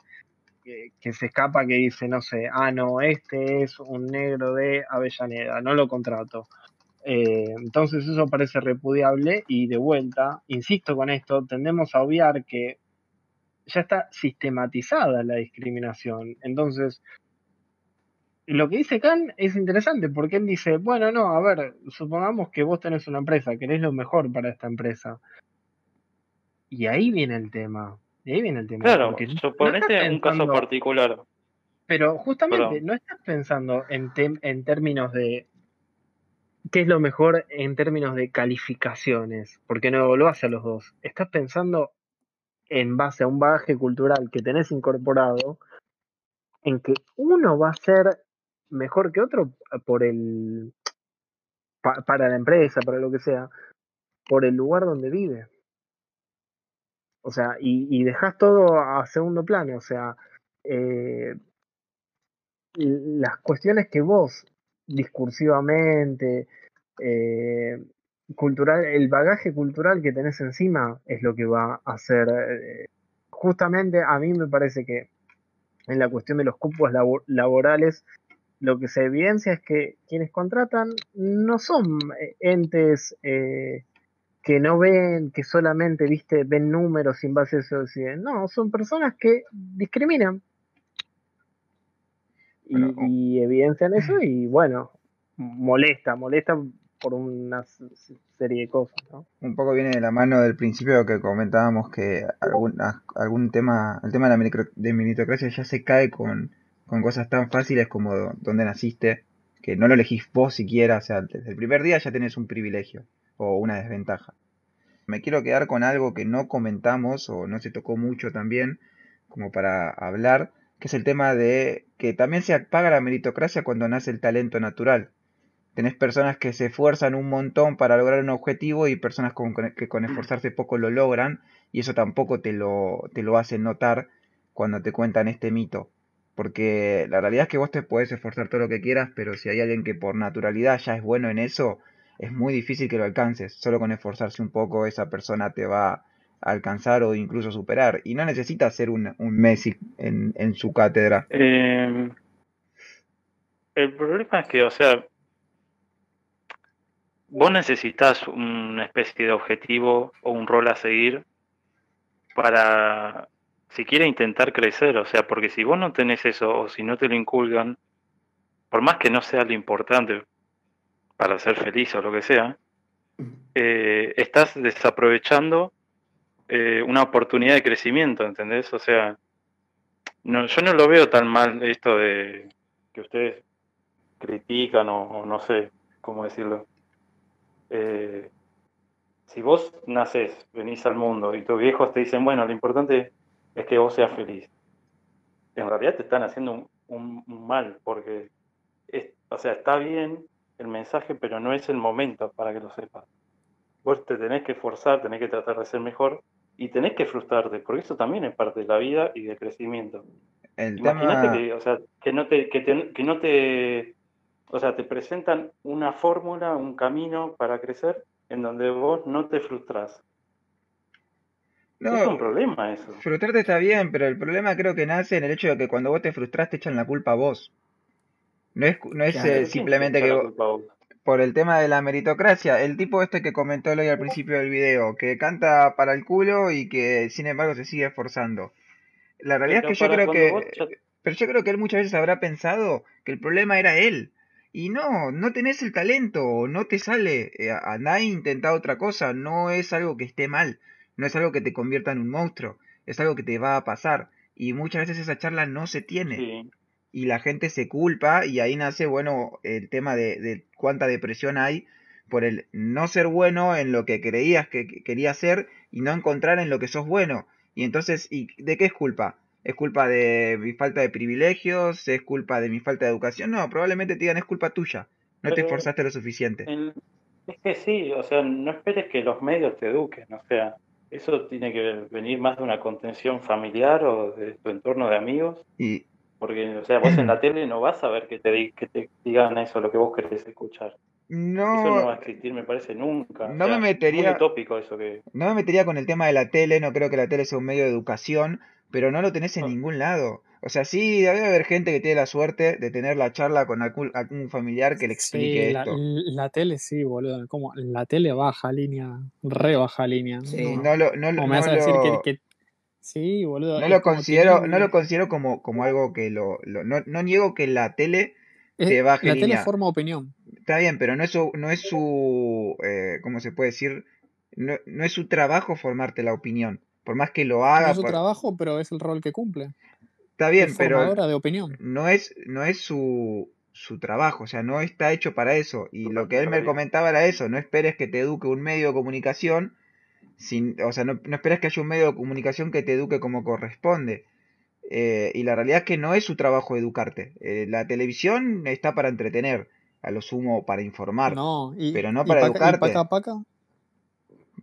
que, se escapa, que dice, no sé, ah, no, este es un negro de Avellaneda, no lo contrato. Eh, entonces eso parece repudiable y de vuelta, insisto con esto, tendemos a obviar que ya está sistematizada la discriminación. Entonces, lo que dice Khan es interesante porque él dice, bueno, no, a ver, supongamos que vos tenés una empresa, querés lo mejor para esta empresa. Y ahí viene el tema. Y ahí viene el tema. Claro, suponete un caso particular. Pero justamente no estás pensando en, en términos de qué es lo mejor en términos de calificaciones, porque no lo hace a los dos. Estás pensando en base a un bagaje cultural que tenés incorporado, en que uno va a ser mejor que otro por el para la empresa, para lo que sea, por el lugar donde vive. O sea, y, y dejas todo a segundo plano. O sea, eh, las cuestiones que vos discursivamente, eh, cultural, el bagaje cultural que tenés encima es lo que va a hacer. Eh, justamente a mí me parece que en la cuestión de los cupos laborales, lo que se evidencia es que quienes contratan no son eh, entes que no ven, que solamente viste, ven números sin base a eso. No, son personas que discriminan. Y, y evidencian eso y bueno, molesta, molesta por una serie de cosas. ¿no? Un poco viene de la mano del principio que comentábamos que algún, algún tema, el tema de la micro, de meritocracia ya se cae con, con cosas tan fáciles como dónde naciste, que no lo elegís vos siquiera, o sea, desde el primer día ya tenés un privilegio o una desventaja. Me quiero quedar con algo que no comentamos o no se tocó mucho también, como para hablar, que es el tema de que también se apaga la meritocracia cuando nace el talento natural. Tenés personas que se esfuerzan un montón para lograr un objetivo y personas que con esforzarse poco lo logran y eso tampoco te lo, te lo hacen notar cuando te cuentan este mito. Porque la realidad es que vos te puedes esforzar todo lo que quieras, pero si hay alguien que por naturalidad ya es bueno en eso, es muy difícil que lo alcances. Solo con esforzarse un poco esa persona te va a alcanzar o incluso superar. Y no necesita ser un, un Messi en, en su cátedra. Eh, el problema es que, o sea, vos necesitas una especie de objetivo o un rol a seguir para, si quieres intentar crecer, o sea, porque si vos no tenés eso o si no te lo inculgan, por más que no sea lo importante para ser feliz o lo que sea, eh, estás desaprovechando eh, una oportunidad de crecimiento, ¿entendés? O sea, no, yo no lo veo tan mal esto de que ustedes critican o no sé cómo decirlo. Eh, si vos naces, venís al mundo y tus viejos te dicen, bueno, lo importante es que vos seas feliz, en realidad te están haciendo un, mal, porque, o sea, está bien el mensaje, pero no es el momento para que lo sepas. Vos te tenés que esforzar, tenés que tratar de ser mejor y tenés que frustrarte, porque eso también es parte de la vida y del crecimiento. Imagínate que, o sea, que no te, que no te o sea, te presentan una fórmula, un camino para crecer en donde vos no te frustras. No, es un problema eso. Frustrarte está bien, pero el problema creo que nace en el hecho de que cuando vos te frustras te echan la culpa a vos. No es, no es eh, simplemente que por el tema de la meritocracia, el tipo este que comentó hoy al principio del video, que canta para el culo y que sin embargo se sigue esforzando. La realidad es que yo creo que... Pero yo creo que él muchas veces habrá pensado que el problema era él. Y no, no tenés el talento, no te sale. Eh, andá e intentá otra cosa, no es algo que esté mal, no es algo que te convierta en un monstruo, es algo que te va a pasar. Y muchas veces esa charla no se tiene. Y la gente se culpa y ahí nace, bueno, el tema de, cuánta depresión hay por el no ser bueno en lo que creías que querías ser y no encontrar en lo que sos bueno. Y entonces, ¿y ¿de qué es culpa? ¿Es culpa de mi falta de privilegios? ¿Es culpa de mi falta de educación? No, probablemente te digan es culpa tuya. No te esforzaste lo suficiente. Es que sí, o sea, no esperes que los medios te eduquen, o sea, eso tiene que venir más de una contención familiar o de tu entorno de amigos. Y... Porque, o sea, vos en la tele no vas a ver que te, que te digan eso, lo que vos querés escuchar. No, eso no va a existir, me parece, nunca. No me metería. eso que. No me metería con el tema de la tele, no creo que la tele sea un medio de educación, pero no lo tenés en ningún lado. O sea, sí, debe haber gente que tiene la suerte de tener la charla con algún, familiar que le explique sí, esto. La, tele sí, boludo. Como la tele baja línea, re baja línea. Sí, no, lo. No, me vas a decir que, Sí, boludo. No lo considero, no lo considero como, como algo que lo. no, no, niego que la tele te baje La tele forma opinión. Está bien, pero no es su. No es su eh, ¿Cómo se puede decir? No, no es su trabajo formarte la opinión. Por más que lo haga. No es su trabajo, pero es el rol que cumple. Está bien, pero de opinión. no es, no es su, su trabajo, o sea, no está hecho para eso. Y lo que él me comentaba era eso, no esperes que te eduque un medio de comunicación, sin, o sea, no, esperes que haya un medio de comunicación que te eduque como corresponde. Eh, y la realidad es que no es su trabajo educarte. Eh, la televisión está para entretener, a lo sumo para informar, pero no para educarte.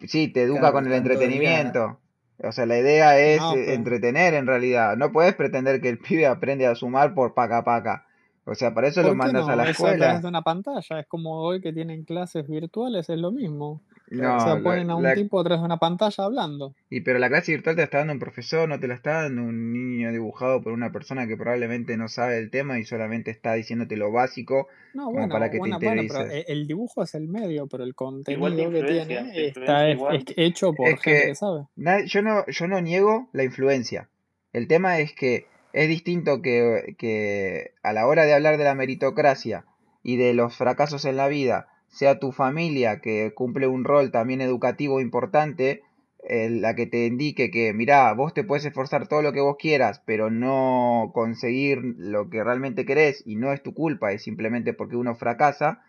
Sí, te educa con el entretenimiento. O sea, la idea es eh, entretener en realidad. No puedes pretender que el pibe aprende a sumar por paca paca. O sea, para eso lo mandas a la escuela. Es de una pantalla, es como hoy que tienen clases virtuales, es lo mismo. No, o sea, ponen a un tipo atrás de una pantalla hablando. Y pero la clase virtual te la está dando un profesor, no te la está dando un niño dibujado por una persona que probablemente no sabe el tema y solamente está diciénoti lo básico como para que te interiorices. el dibujo es el medio, pero el contenido que tiene está hecho por gente que, sabe. yo no, yo no niego la influencia. El tema es que es distinto que, que a la hora de hablar de la meritocracia y de los fracasos en la vida sea tu familia que cumple un rol también educativo importante, la que te indique que, mira, vos te puedes esforzar todo lo que vos quieras, pero no conseguir lo que realmente querés y no es tu culpa, es simplemente porque uno fracasa,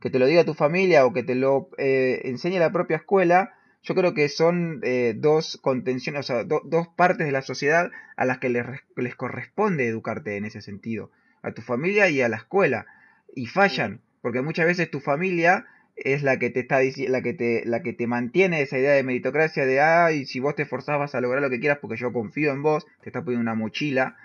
que te lo diga tu familia o que te lo eh, enseñe la propia escuela, yo creo que son eh, dos contenciones, o sea, dos partes de la sociedad a las que les, les corresponde educarte en ese sentido, a tu familia y a la escuela, y fallan porque muchas veces tu familia es la que te está la que te la que te mantiene esa idea de meritocracia de ay si vos te esforzás vas a lograr lo que quieras porque yo confío en vos te está poniendo una mochila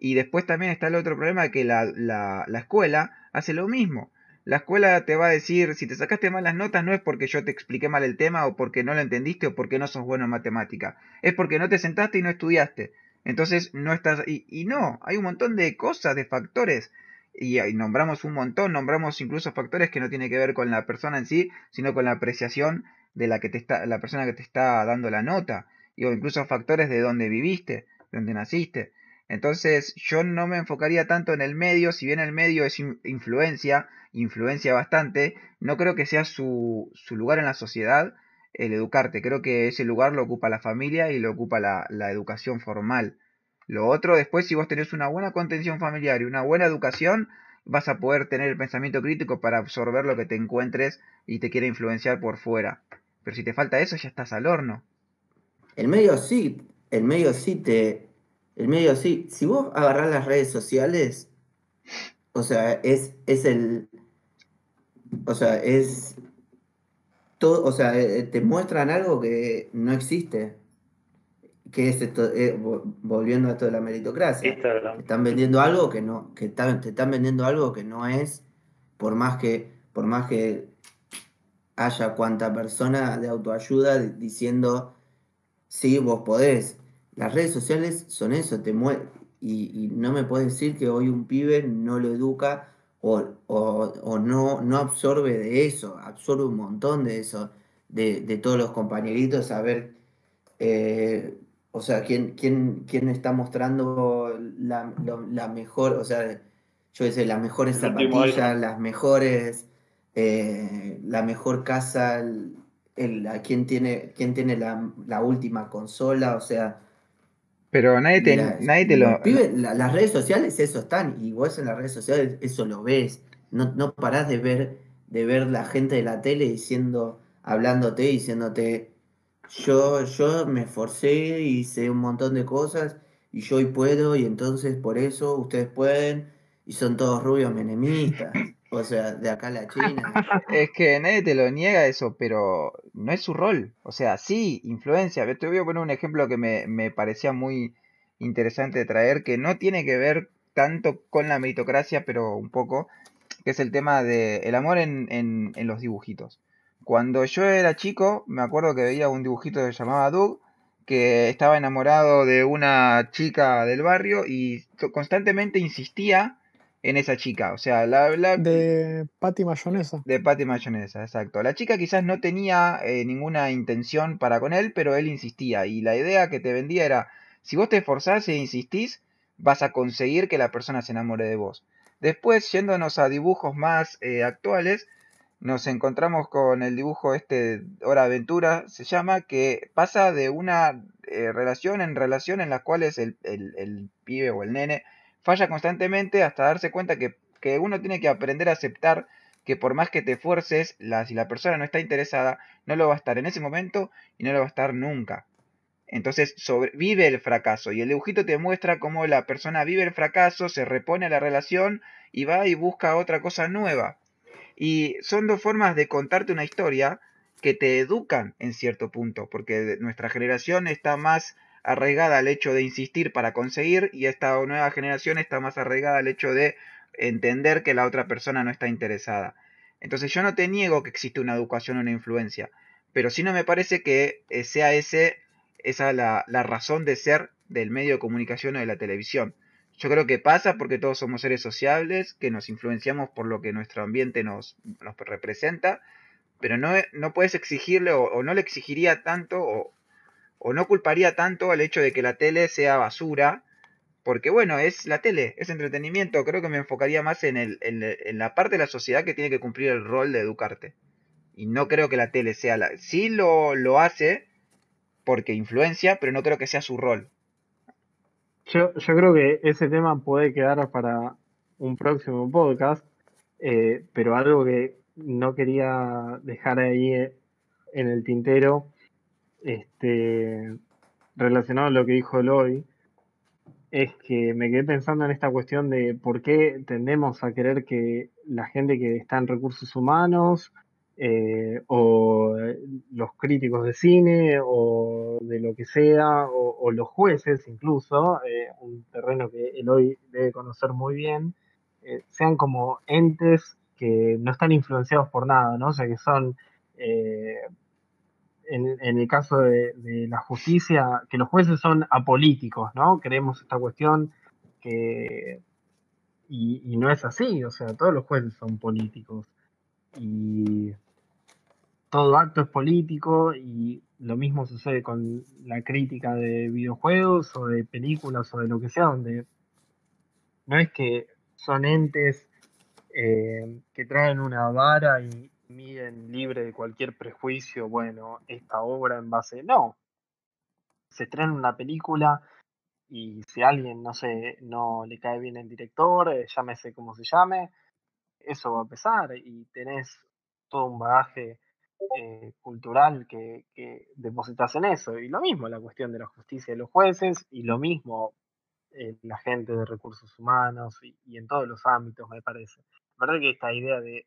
y después también está el otro problema que la, la, la escuela hace lo mismo. La escuela te va a decir si te sacaste malas notas no es porque yo te expliqué mal el tema o porque no lo entendiste o porque no sos bueno en matemática. Es porque no te sentaste y no estudiaste entonces no estás y, y no hay un montón de cosas de factores y, nombramos un montón, nombramos incluso factores que no tienen que ver con la persona en sí, sino con la apreciación de la que te está, la persona que te está dando la nota, y, o incluso factores de dónde viviste, de dónde naciste. Entonces yo no me enfocaría tanto en el medio, si bien el medio es influencia, influencia bastante, no creo que sea su, su lugar en la sociedad el educarte, creo que ese lugar lo ocupa la familia y lo ocupa la, la educación formal. Lo otro, después, si vos tenés una buena contención familiar y una buena educación, vas a poder tener el pensamiento crítico para absorber lo que te encuentres y te quiere influenciar por fuera. Pero si te falta eso, ya estás al horno. El medio sí, el medio sí te. El medio sí. Si vos agarrás las redes sociales, o sea, es, es el. O sea, es. Todo, o sea, eh, te muestran algo que no existe que es esto, eh, volviendo a esto de la meritocracia. Están vendiendo algo que no, que están, te están vendiendo algo que no es, por más que, por más que haya cuanta persona de autoayuda diciendo, sí, vos podés. Las redes sociales son eso, te y, y, no me puedes decir que hoy un pibe no lo educa o, o, no, no absorbe de eso, absorbe un montón de eso, de, de todos los compañeritos, a ver eh, o sea, ¿quién, quién, quién está mostrando la, la, mejor, o sea, yo sé, las mejores zapatillas, las mejores, eh, la mejor casa, el, quién tiene, quién tiene la, última consola, o sea, Pero nadie te, nadie te lo. las redes sociales, eso están. Y vos en las redes sociales, eso lo ves. No, no parás de ver, de ver la gente de la tele diciendo, hablándote, diciéndote. Yo, yo me esforcé, hice un montón de cosas y yo hoy puedo y entonces por eso ustedes pueden y son todos rubios menemistas. O sea, de acá a la China. Es que nadie te lo niega eso, pero no es su rol. O sea, sí, influencia. Te voy a poner un ejemplo que me, me parecía muy interesante de traer, que no tiene que ver tanto con la meritocracia, pero un poco, que es el tema de el amor en, en, en los dibujitos. Cuando yo era chico, me acuerdo que veía un dibujito que se llamaba Doug, que estaba enamorado de una chica del barrio y constantemente insistía en esa chica. O sea, la, de Patty Mayonesa. De Patty Mayonesa, exacto. La chica quizás no tenía eh, ninguna intención para con él, pero él insistía. Y la idea que te vendía era, si vos te esforzás e insistís, vas a conseguir que la persona se enamore de vos. Después, yéndonos a dibujos más eh, actuales, nos encontramos con el dibujo este, Hora Aventura, se llama, que pasa de una eh, relación en relación en las cuales el, el, el pibe o el nene falla constantemente hasta darse cuenta que, uno tiene que aprender a aceptar que por más que te esfuerces, la, si la persona no está interesada, no lo va a estar en ese momento y no lo va a estar nunca. Entonces sobrevive el fracaso y el dibujito te muestra cómo la persona vive el fracaso, se repone a la relación y va y busca otra cosa nueva. Y son dos formas de contarte una historia que te educan en cierto punto, porque nuestra generación está más arraigada al hecho de insistir para conseguir y esta nueva generación está más arraigada al hecho de entender que la otra persona no está interesada. Entonces yo no te niego que existe una educación o una influencia, pero sí no me parece que eh, sea ese, esa la, la razón de ser del medio de comunicación o de la televisión. Yo creo que pasa porque todos somos seres sociables, que nos influenciamos por lo que nuestro ambiente nos, nos representa, pero no, no puedes exigirle o, no le exigiría tanto o, o no culparía tanto al hecho de que la tele sea basura, porque bueno, es la tele, es entretenimiento, creo que me enfocaría más en, el, en, la parte de la sociedad que tiene que cumplir el rol de educarte. Y no creo que la tele sea la... Sí lo, lo hace porque influencia, pero no creo que sea su rol. Yo, creo que ese tema puede quedar para un próximo podcast, eh, pero algo que no quería dejar ahí en el tintero este, relacionado a lo que dijo Eloy, es que me quedé pensando en esta cuestión de por qué tendemos a querer que la gente que está en recursos humanos eh, o los críticos de cine o de lo que sea, o, los jueces incluso, eh, un terreno que Eloy debe conocer muy bien, eh, sean como entes que no están influenciados por nada, ¿no? O sea, que son en, el caso de, la justicia, que los jueces son apolíticos, ¿no? Creemos esta cuestión que... Y, no es así, o sea, todos los jueces son políticos. Y todo acto es político y lo mismo sucede con la crítica de videojuegos o de películas o de lo que sea, donde no es que son entes eh, que traen una vara y, miden libre de cualquier prejuicio, bueno, esta obra en base. No. Se estrena una película y si alguien, no sé, no le cae bien el director, eh, llámese como se llame, eso va a pesar y tenés todo un bagaje eh, cultural que, que, depositas en eso. Y lo mismo la cuestión de la justicia de los jueces y lo mismo eh, la gente de recursos humanos y, y, en todos los ámbitos, me parece. La verdad que esta idea de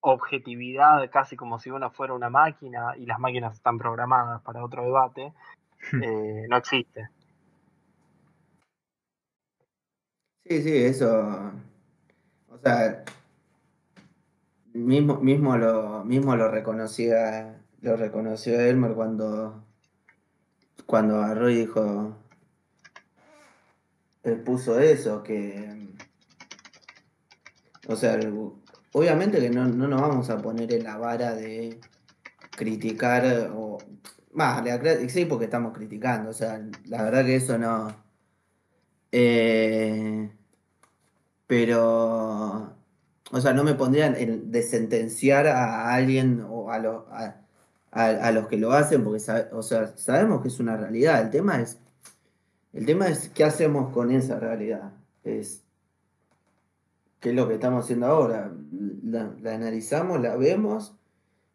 objetividad, casi como si uno fuera una máquina y las máquinas están programadas para otro debate, eh, no existe. Sí, sí, eso. O sea, mismo, mismo lo, mismo lo reconocía, lo reconoció Elmer cuando, cuando agarró dijo, él puso eso, que, o sea, obviamente que no, nos vamos a poner en la vara de criticar o más, sí, porque estamos criticando, o sea, la verdad que eso no. Eh, pero, o sea, no me pondrían en de sentenciar a alguien o a, a, los que lo hacen, porque o sea, sabemos que es una realidad. El tema es El tema es qué hacemos con esa realidad. Es qué es lo que estamos haciendo ahora. La, analizamos, la vemos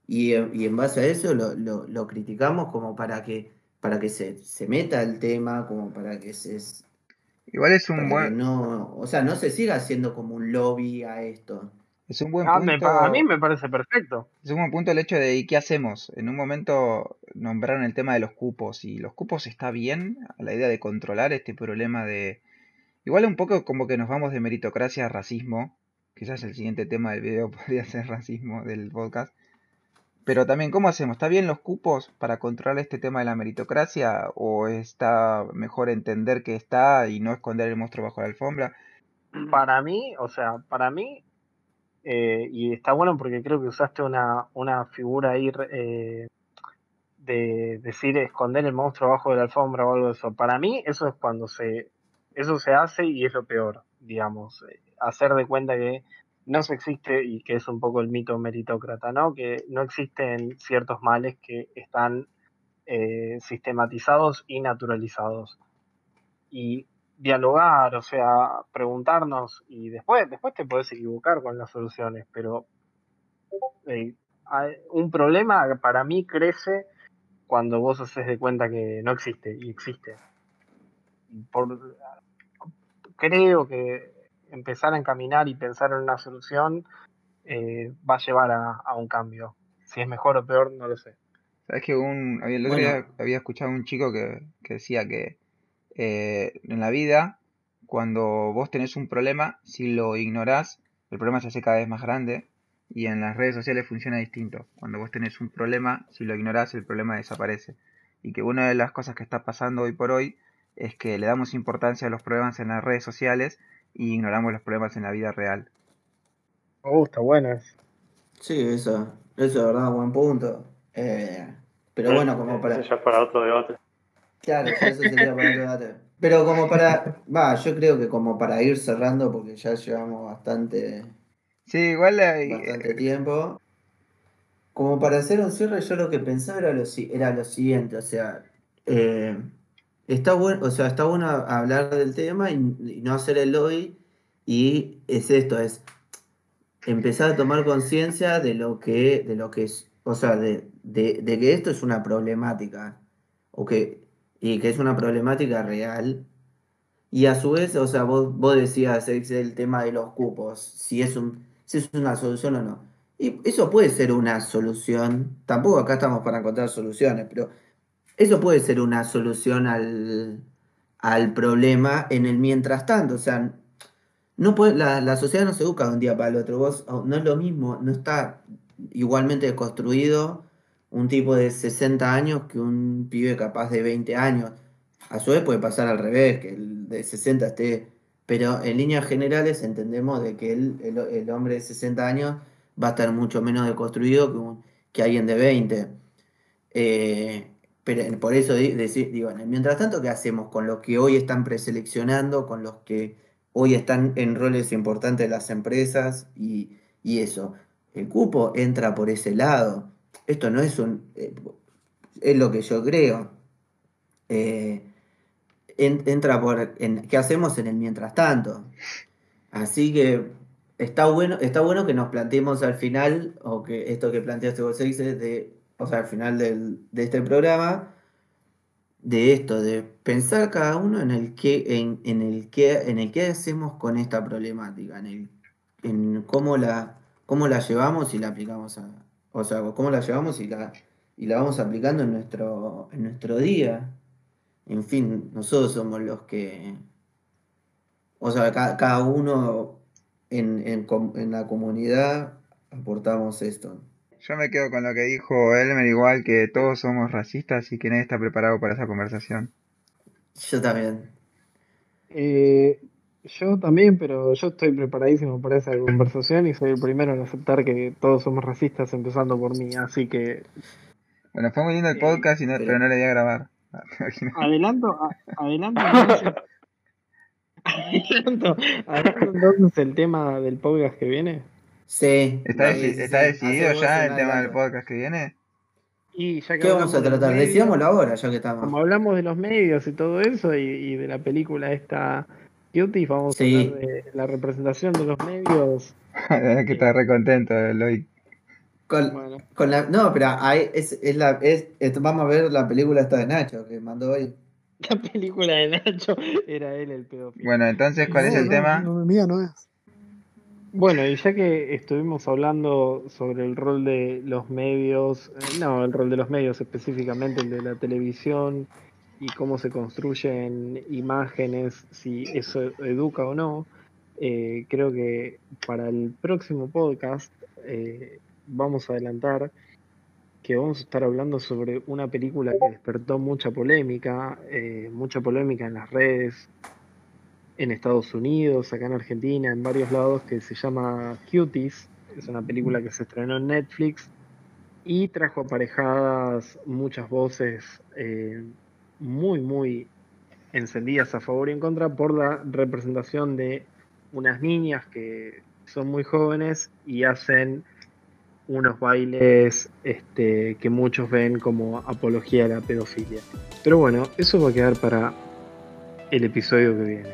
y, en base a eso lo, criticamos como para que, para que se, se, meta el tema, como para que se... Igual es un buen... No, o sea, no se siga haciendo como un lobby a esto. Es un buen ah, punto. a mí me parece perfecto. Es un buen punto el hecho de ¿y qué hacemos? En un momento nombraron el tema de los cupos y los cupos está bien, la idea de controlar este problema de... Igual un poco como que nos vamos de meritocracia a racismo. Quizás el siguiente tema del video podría ser racismo del podcast. Pero también, ¿cómo hacemos? ¿Está bien los cupos para controlar este tema de la meritocracia? ¿O está mejor entender que está y no esconder el monstruo bajo la alfombra? Para mí, o sea, para mí eh, y está bueno porque creo que usaste una, una figura ahí eh, de decir esconder el monstruo abajo de la alfombra o algo de eso. Para mí eso es cuando se, eso se hace y es lo peor, digamos, eh, hacer de cuenta que no se existe y que es un poco el mito meritócrata, ¿no? Que no existen ciertos males que están sistematizados y naturalizados. Y dialogar, o sea, preguntarnos y después, después te puedes equivocar con las soluciones, pero eh, un problema para mí crece cuando vos haces de cuenta que no existe y existe. Por, creo que empezar a encaminar y pensar en una solución eh, va a llevar a, un cambio. Si es mejor o peor, no lo sé. Sabes que un, había, había escuchado un chico que, que decía que eh, en la vida, cuando vos tenés un problema, si lo ignorás, el problema se hace cada vez más grande y en las redes sociales funciona distinto. Cuando vos tenés un problema, si lo ignorás, el problema desaparece. Y que una de las cosas que está pasando hoy por hoy es que le damos importancia a los problemas en las redes sociales y ignoramos los problemas en la vida real. Me gusta, bueno eso. Sí, eso, eso es verdad, buen punto. Eh, pero bueno, como para... Eso ya para otro debate. Claro, eso sería para el debate. Pero como para, va, yo creo que como para ir cerrando, porque ya llevamos bastante, sí, igual bastante tiempo. Como para hacer un cierre, yo lo que pensaba era lo, era lo siguiente, o sea, eh, está bueno, o sea, está bueno hablar del tema y, no hacer el hoy, y es esto, es empezar a tomar conciencia de lo que, de lo que es, o sea, de, de, de que esto es una problemática, o que y que es una problemática real. Y a su vez, o sea, vos, vos decías el tema de los cupos, si es, un, si es una solución o no. Y eso puede ser una solución, tampoco acá estamos para encontrar soluciones, pero eso puede ser una solución al, al problema en el mientras tanto. O sea, no puede, la, la, sociedad no se educa de un día para el otro. Vos, no es lo mismo, no está igualmente construido un tipo de 60 años que un pibe capaz de 20 años. A su vez puede pasar al revés, que el de 60 esté... Pero en líneas generales entendemos de que el, el, hombre de 60 años va a estar mucho menos deconstruido que, un, que alguien de 20. Eh, por eso digo, mientras tanto, ¿qué hacemos con los que hoy están preseleccionando, con los que hoy están en roles importantes de las empresas y, y eso? El cupo entra por ese lado esto no es un... Eh, es lo que yo creo. Eh, entra por... ¿Qué hacemos en el mientras tanto? Así que está bueno, está bueno que nos planteemos al final, o que esto que planteaste vos, de, o sea, al final de este programa, de esto, de pensar cada uno en el que, en, en el que, en el qué hacemos con esta problemática, en, el, en cómo, la, cómo la llevamos y la aplicamos a, o sea, cómo la llevamos y la, y la vamos aplicando en nuestro, en nuestro día. En fin, nosotros somos los que, o sea, cada, uno en, en, la comunidad aportamos esto. Yo me quedo con lo que dijo Elmer, igual que todos somos racistas y que nadie está preparado para esa conversación. Yo también. Eh, yo también, pero yo estoy preparadísimo para esa conversación y soy el primero en aceptar que todos somos racistas, empezando por mí, así que... Bueno, fue muy lindo el podcast, pero no le di a grabar. Adelanto, adelanto, adelanto, adelanto entonces el tema del podcast que viene. Sí. ¿Está, decidido ya el tema del podcast que viene? Y ya que ¿Qué vamos a tratar? Decíamoslo ahora, ya que estamos. Como hablamos de los medios y todo eso, y, de la película esta Cutie, vamos a hablar de la representación de los medios. que está recontento, Eloy. Con, con la, no, pero es, es la, es, vamos a ver la película esta de Nacho que mandó hoy. La película de Nacho era él el pedófilo. Bueno, entonces, ¿cuál es el tema? No, mía no es. Bueno, y ya que estuvimos hablando sobre el rol de los medios, eh, no, el rol de los medios específicamente, el de la televisión y cómo se construyen imágenes, si eso educa o no, eh, creo que para el próximo podcast eh, vamos a adelantar que vamos a estar hablando sobre una película que despertó mucha polémica, mucha polémica en las redes, en Estados Unidos, acá en Argentina, en varios lados, que se llama Cuties. Es una película que se estrenó en Netflix y trajo aparejadas muchas voces eh, muy, muy encendidas a favor y en contra por la representación de unas niñas que son muy jóvenes y hacen unos bailes este, que muchos ven como apología a la pedofilia. Pero bueno, eso va a quedar para el episodio que viene.